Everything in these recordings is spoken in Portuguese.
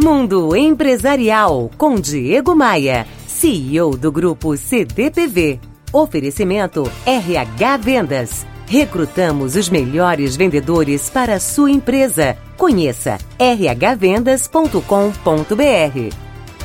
Mundo Empresarial com Diego Maia, CEO do grupo CDPV. Oferecimento RH Vendas. Recrutamos os melhores vendedores para a sua empresa. Conheça rhvendas.com.br.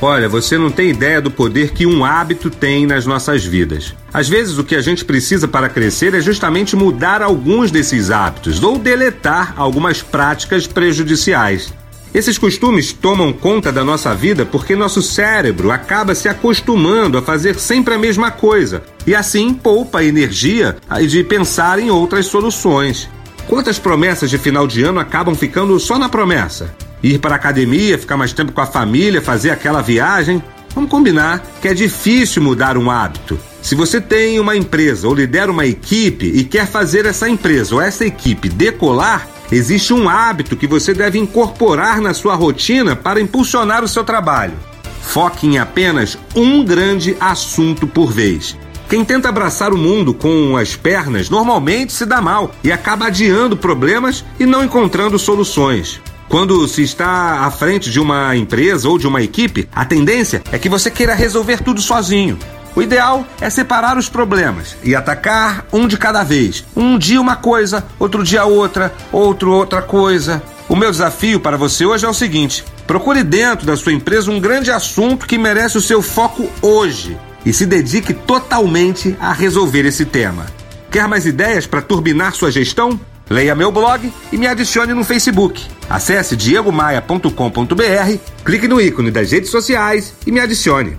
Olha, você não tem ideia do poder que um hábito tem nas nossas vidas. Às vezes, o que a gente precisa para crescer é justamente mudar alguns desses hábitos ou deletar algumas práticas prejudiciais. Esses costumes tomam conta da nossa vida porque nosso cérebro acaba se acostumando a fazer sempre a mesma coisa e assim poupa energia de pensar em outras soluções. Quantas promessas de final de ano acabam ficando só na promessa? Ir para a academia, ficar mais tempo com a família, fazer aquela viagem? Vamos combinar que é difícil mudar um hábito. Se você tem uma empresa ou lidera uma equipe e quer fazer essa empresa ou essa equipe decolar, Existe um hábito que você deve incorporar na sua rotina para impulsionar o seu trabalho. Foque em apenas um grande assunto por vez. Quem tenta abraçar o mundo com as pernas normalmente se dá mal e acaba adiando problemas e não encontrando soluções. Quando se está à frente de uma empresa ou de uma equipe, a tendência é que você queira resolver tudo sozinho. O ideal é separar os problemas e atacar um de cada vez. Um dia uma coisa, outro dia outra, outro outra coisa. O meu desafio para você hoje é o seguinte: procure dentro da sua empresa um grande assunto que merece o seu foco hoje e se dedique totalmente a resolver esse tema. Quer mais ideias para turbinar sua gestão? Leia meu blog e me adicione no Facebook. Acesse diegomaia.com.br, clique no ícone das redes sociais e me adicione.